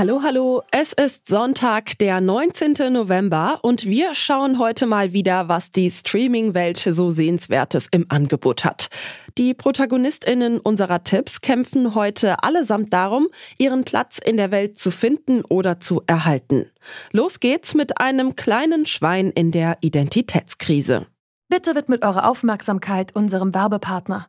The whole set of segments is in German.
Hallo, hallo. Es ist Sonntag, der 19. November und wir schauen heute mal wieder, was die Streaming-Welt so sehenswertes im Angebot hat. Die ProtagonistInnen unserer Tipps kämpfen heute allesamt darum, ihren Platz in der Welt zu finden oder zu erhalten. Los geht's mit einem kleinen Schwein in der Identitätskrise. Bitte widmet eure Aufmerksamkeit unserem Werbepartner.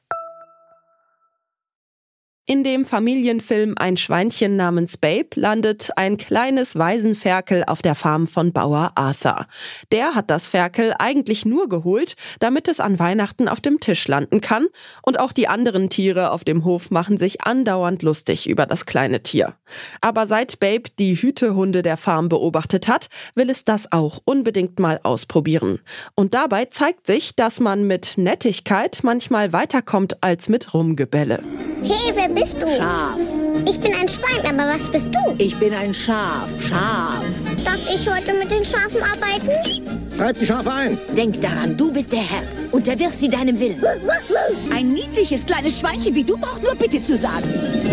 In dem Familienfilm Ein Schweinchen namens Babe landet ein kleines Waisenferkel auf der Farm von Bauer Arthur. Der hat das Ferkel eigentlich nur geholt, damit es an Weihnachten auf dem Tisch landen kann und auch die anderen Tiere auf dem Hof machen sich andauernd lustig über das kleine Tier. Aber seit Babe die Hütehunde der Farm beobachtet hat, will es das auch unbedingt mal ausprobieren. Und dabei zeigt sich, dass man mit Nettigkeit manchmal weiterkommt als mit Rumgebälle. Hey, wer bist du? Schaf. Ich bin ein Schwein, aber was bist du? Ich bin ein Schaf. Schaf. Darf ich heute mit den Schafen arbeiten? Treib die Schafe ein. Denk daran, du bist der Herr. Unterwirf sie deinem Willen. Ein niedliches kleines Schweinchen wie du braucht nur Bitte zu sagen.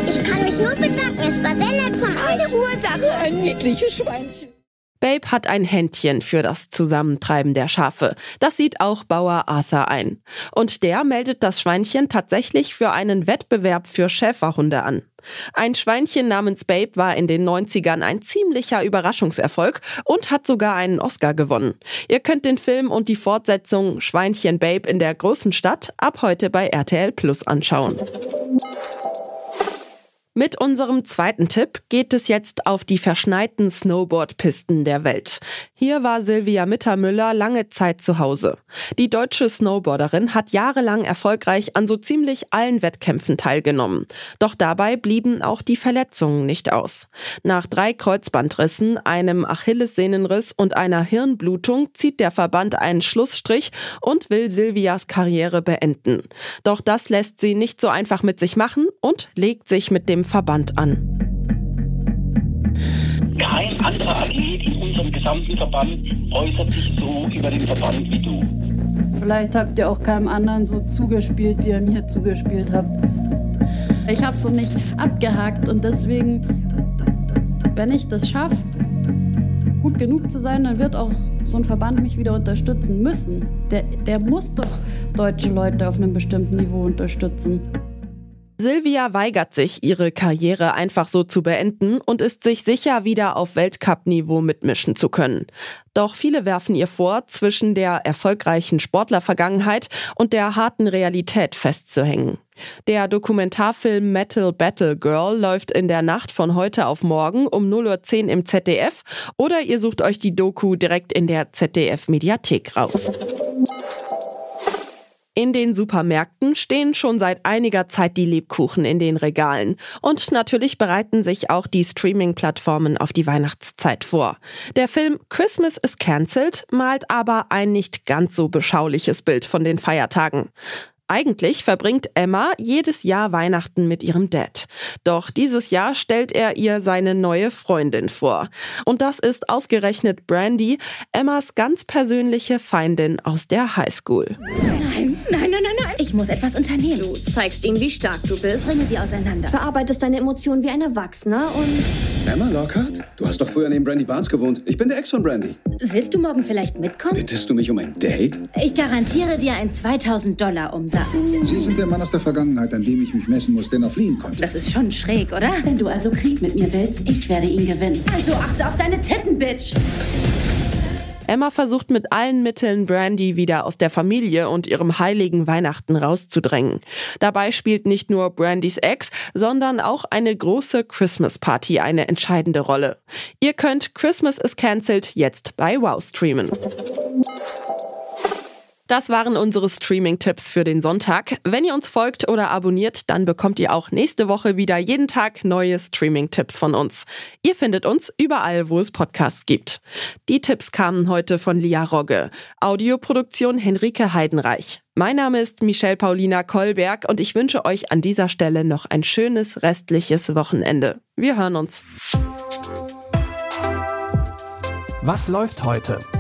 Ich kann mich nur bedanken. Es war sehr nett von euch. Eine Ursache. Ein niedliches Schweinchen. Babe hat ein Händchen für das Zusammentreiben der Schafe. Das sieht auch Bauer Arthur ein. Und der meldet das Schweinchen tatsächlich für einen Wettbewerb für Schäferhunde an. Ein Schweinchen namens Babe war in den 90ern ein ziemlicher Überraschungserfolg und hat sogar einen Oscar gewonnen. Ihr könnt den Film und die Fortsetzung Schweinchen Babe in der großen Stadt ab heute bei RTL Plus anschauen. Mit unserem zweiten Tipp geht es jetzt auf die verschneiten Snowboardpisten der Welt. Hier war Silvia Mittermüller lange Zeit zu Hause. Die deutsche Snowboarderin hat jahrelang erfolgreich an so ziemlich allen Wettkämpfen teilgenommen. Doch dabei blieben auch die Verletzungen nicht aus. Nach drei Kreuzbandrissen, einem Achillessehnenriss und einer Hirnblutung zieht der Verband einen Schlussstrich und will Silvias Karriere beenden. Doch das lässt sie nicht so einfach mit sich machen und legt sich mit dem Verband an. Kein anderer Athlet in unserem gesamten Verband äußert sich so über den Verband wie du. Vielleicht habt ihr auch keinem anderen so zugespielt, wie ihr mir zugespielt habt. Ich habe so nicht abgehakt und deswegen, wenn ich das schaffe, gut genug zu sein, dann wird auch so ein Verband mich wieder unterstützen müssen. Der, der muss doch deutsche Leute auf einem bestimmten Niveau unterstützen. Silvia weigert sich, ihre Karriere einfach so zu beenden und ist sich sicher, wieder auf Weltcup-Niveau mitmischen zu können. Doch viele werfen ihr vor, zwischen der erfolgreichen Sportlervergangenheit und der harten Realität festzuhängen. Der Dokumentarfilm Metal Battle Girl läuft in der Nacht von heute auf morgen um 0.10 Uhr im ZDF oder ihr sucht euch die Doku direkt in der ZDF-Mediathek raus. In den Supermärkten stehen schon seit einiger Zeit die Lebkuchen in den Regalen. Und natürlich bereiten sich auch die Streaming-Plattformen auf die Weihnachtszeit vor. Der Film Christmas is Cancelled malt aber ein nicht ganz so beschauliches Bild von den Feiertagen. Eigentlich verbringt Emma jedes Jahr Weihnachten mit ihrem Dad. Doch dieses Jahr stellt er ihr seine neue Freundin vor. Und das ist ausgerechnet Brandy, Emmas ganz persönliche Feindin aus der Highschool. Nein, nein, nein, nein. Ich muss etwas unternehmen. Du zeigst ihnen, wie stark du bist. Bringe sie auseinander. Verarbeitest deine Emotionen wie ein Erwachsener und... Emma Lockhart? Du hast doch früher neben Brandy Barnes gewohnt. Ich bin der Ex von Brandy. Willst du morgen vielleicht mitkommen? Bittest du mich um ein Date? Ich garantiere dir einen 2000 Dollar Umsatz. Sie sind der Mann aus der Vergangenheit, an dem ich mich messen muss, der noch fliehen konnte. Das ist schon schräg, oder? Wenn du also Krieg mit mir willst, ich werde ihn gewinnen. Also achte auf deine Titten, Bitch! Emma versucht mit allen Mitteln Brandy wieder aus der Familie und ihrem heiligen Weihnachten rauszudrängen. Dabei spielt nicht nur Brandys Ex, sondern auch eine große Christmas Party eine entscheidende Rolle. Ihr könnt Christmas is Cancelled jetzt bei Wow streamen. Das waren unsere Streaming-Tipps für den Sonntag. Wenn ihr uns folgt oder abonniert, dann bekommt ihr auch nächste Woche wieder jeden Tag neue Streaming-Tipps von uns. Ihr findet uns überall, wo es Podcasts gibt. Die Tipps kamen heute von Lia Rogge. Audioproduktion Henrike Heidenreich. Mein Name ist Michelle Paulina Kolberg und ich wünsche euch an dieser Stelle noch ein schönes restliches Wochenende. Wir hören uns. Was läuft heute?